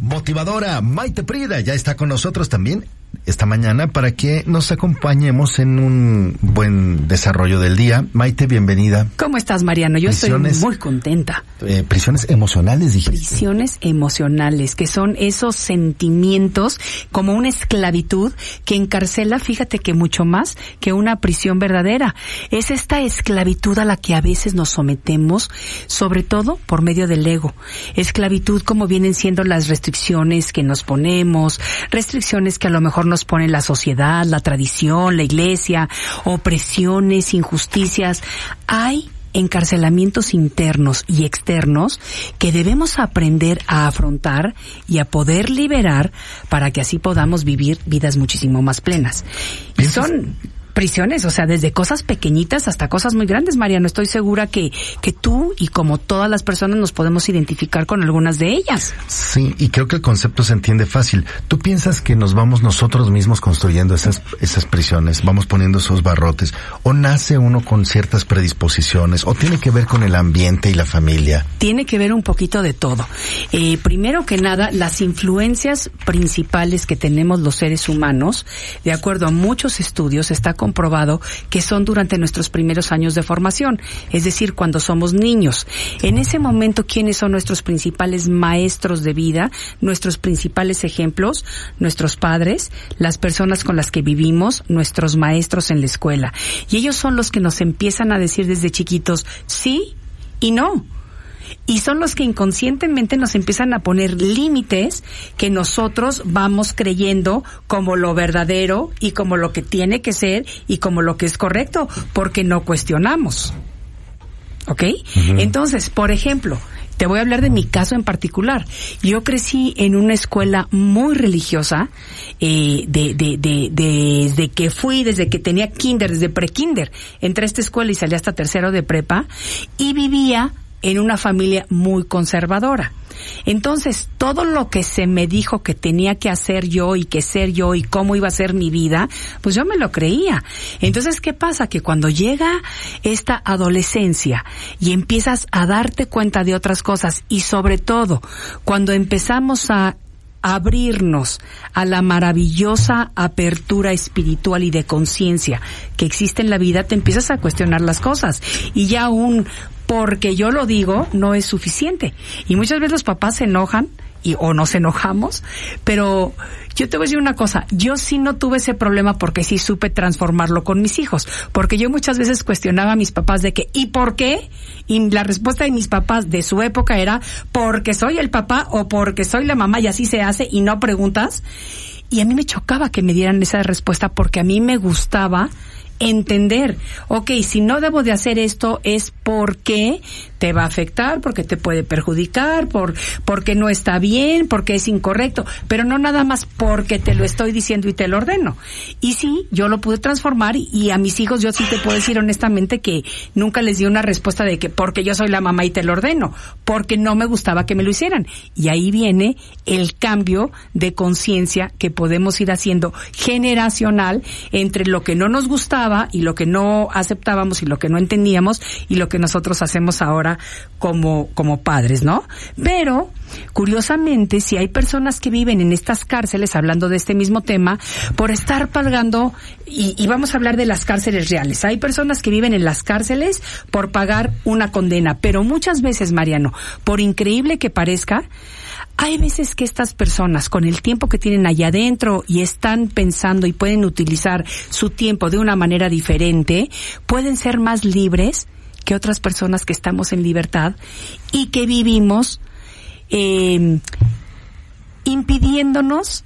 Motivadora Maite Prida ya está con nosotros también esta mañana para que nos acompañemos en un buen desarrollo del día. Maite, bienvenida. ¿Cómo estás, Mariano? Yo estoy muy contenta. Eh, prisiones emocionales, dijiste. Prisiones emocionales, que son esos sentimientos como una esclavitud que encarcela, fíjate que mucho más que una prisión verdadera. Es esta esclavitud a la que a veces nos sometemos, sobre todo por medio del ego. Esclavitud como vienen siendo las restricciones que nos ponemos, restricciones que a lo mejor nos pone la sociedad, la tradición, la iglesia, opresiones, injusticias. Hay encarcelamientos internos y externos que debemos aprender a afrontar y a poder liberar para que así podamos vivir vidas muchísimo más plenas. Y son prisiones, o sea, desde cosas pequeñitas hasta cosas muy grandes, Mariano. Estoy segura que, que tú y como todas las personas nos podemos identificar con algunas de ellas. Sí, y creo que el concepto se entiende fácil. ¿Tú piensas que nos vamos nosotros mismos construyendo esas, esas prisiones, vamos poniendo esos barrotes, o nace uno con ciertas predisposiciones, o tiene que ver con el ambiente y la familia? Tiene que ver un poquito de todo. Eh, primero que nada, las influencias principales que tenemos los seres humanos, de acuerdo a muchos estudios, está comprobado que son durante nuestros primeros años de formación, es decir, cuando somos niños. En ese momento, ¿quiénes son nuestros principales maestros de vida, nuestros principales ejemplos? Nuestros padres, las personas con las que vivimos, nuestros maestros en la escuela. Y ellos son los que nos empiezan a decir desde chiquitos sí y no y son los que inconscientemente nos empiezan a poner límites que nosotros vamos creyendo como lo verdadero y como lo que tiene que ser y como lo que es correcto, porque no cuestionamos. ¿Ok? Entonces, por ejemplo, te voy a hablar de mi caso en particular. Yo crecí en una escuela muy religiosa, eh, de, de, de, desde que fui, desde que tenía kinder, desde pre-kinder. Entré a esta escuela y salí hasta tercero de prepa y vivía en una familia muy conservadora. Entonces, todo lo que se me dijo que tenía que hacer yo y que ser yo y cómo iba a ser mi vida, pues yo me lo creía. Entonces, ¿qué pasa? Que cuando llega esta adolescencia y empiezas a darte cuenta de otras cosas y sobre todo cuando empezamos a abrirnos a la maravillosa apertura espiritual y de conciencia que existe en la vida, te empiezas a cuestionar las cosas. Y ya un porque yo lo digo no es suficiente. Y muchas veces los papás se enojan y o nos enojamos, pero yo te voy a decir una cosa, yo sí no tuve ese problema porque sí supe transformarlo con mis hijos, porque yo muchas veces cuestionaba a mis papás de que ¿y por qué? Y la respuesta de mis papás de su época era porque soy el papá o porque soy la mamá y así se hace y no preguntas. Y a mí me chocaba que me dieran esa respuesta porque a mí me gustaba entender, ok, si no debo de hacer esto es porque te va a afectar, porque te puede perjudicar, por, porque no está bien, porque es incorrecto, pero no nada más porque te lo estoy diciendo y te lo ordeno. Y sí, yo lo pude transformar y, a mis hijos yo sí te puedo decir honestamente que nunca les di una respuesta de que porque yo soy la mamá y te lo ordeno, porque no me gustaba que me lo hicieran. Y ahí viene el cambio de conciencia que podemos ir haciendo generacional entre lo que no nos y lo que no aceptábamos y lo que no entendíamos y lo que nosotros hacemos ahora como, como padres, ¿no? Pero, curiosamente, si hay personas que viven en estas cárceles, hablando de este mismo tema, por estar pagando, y, y vamos a hablar de las cárceles reales, hay personas que viven en las cárceles por pagar una condena, pero muchas veces, Mariano, por increíble que parezca, hay veces que estas personas, con el tiempo que tienen allá adentro y están pensando y pueden utilizar su tiempo de una manera diferente, pueden ser más libres que otras personas que estamos en libertad y que vivimos eh, impidiéndonos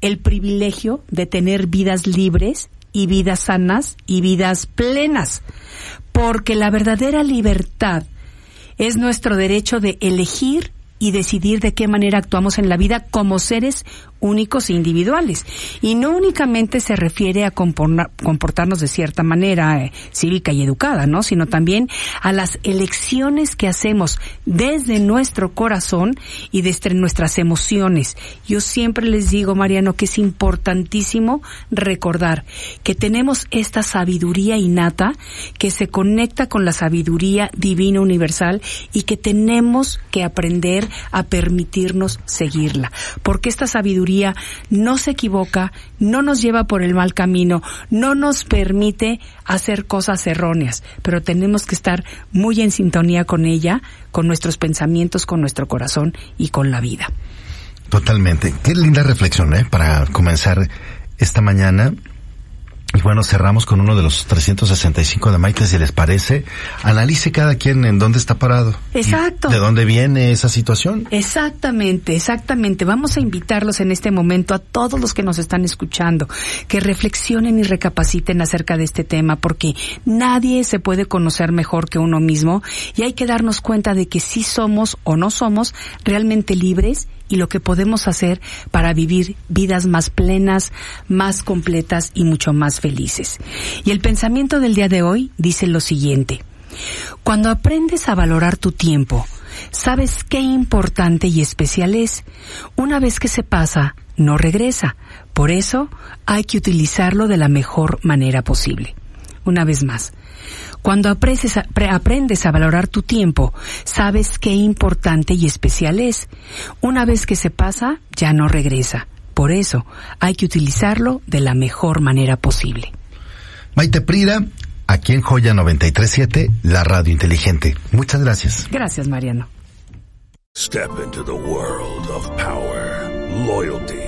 el privilegio de tener vidas libres y vidas sanas y vidas plenas. Porque la verdadera libertad es nuestro derecho de elegir y decidir de qué manera actuamos en la vida como seres únicos e individuales. Y no únicamente se refiere a comportarnos de cierta manera eh, cívica y educada, ¿no? Sino también a las elecciones que hacemos desde nuestro corazón y desde nuestras emociones. Yo siempre les digo, Mariano, que es importantísimo recordar que tenemos esta sabiduría innata que se conecta con la sabiduría divina universal y que tenemos que aprender a permitirnos seguirla. Porque esta sabiduría no se equivoca, no nos lleva por el mal camino, no nos permite hacer cosas erróneas, pero tenemos que estar muy en sintonía con ella, con nuestros pensamientos, con nuestro corazón y con la vida. Totalmente. Qué linda reflexión, ¿eh? Para comenzar esta mañana bueno, cerramos con uno de los 365 de Maite, si les parece. Analice cada quien en dónde está parado. Exacto. ¿De dónde viene esa situación? Exactamente, exactamente. Vamos a invitarlos en este momento a todos los que nos están escuchando que reflexionen y recapaciten acerca de este tema porque nadie se puede conocer mejor que uno mismo y hay que darnos cuenta de que si somos o no somos realmente libres y lo que podemos hacer para vivir vidas más plenas, más completas y mucho más felices. Y el pensamiento del día de hoy dice lo siguiente. Cuando aprendes a valorar tu tiempo, sabes qué importante y especial es. Una vez que se pasa, no regresa. Por eso hay que utilizarlo de la mejor manera posible. Una vez más, cuando aprendes a valorar tu tiempo, sabes qué importante y especial es. Una vez que se pasa, ya no regresa. Por eso, hay que utilizarlo de la mejor manera posible. Maite Prida, aquí en Joya 937, la radio inteligente. Muchas gracias. Gracias, Mariano. Step into the world of power, loyalty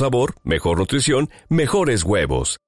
sabor, mejor nutrición, mejores huevos.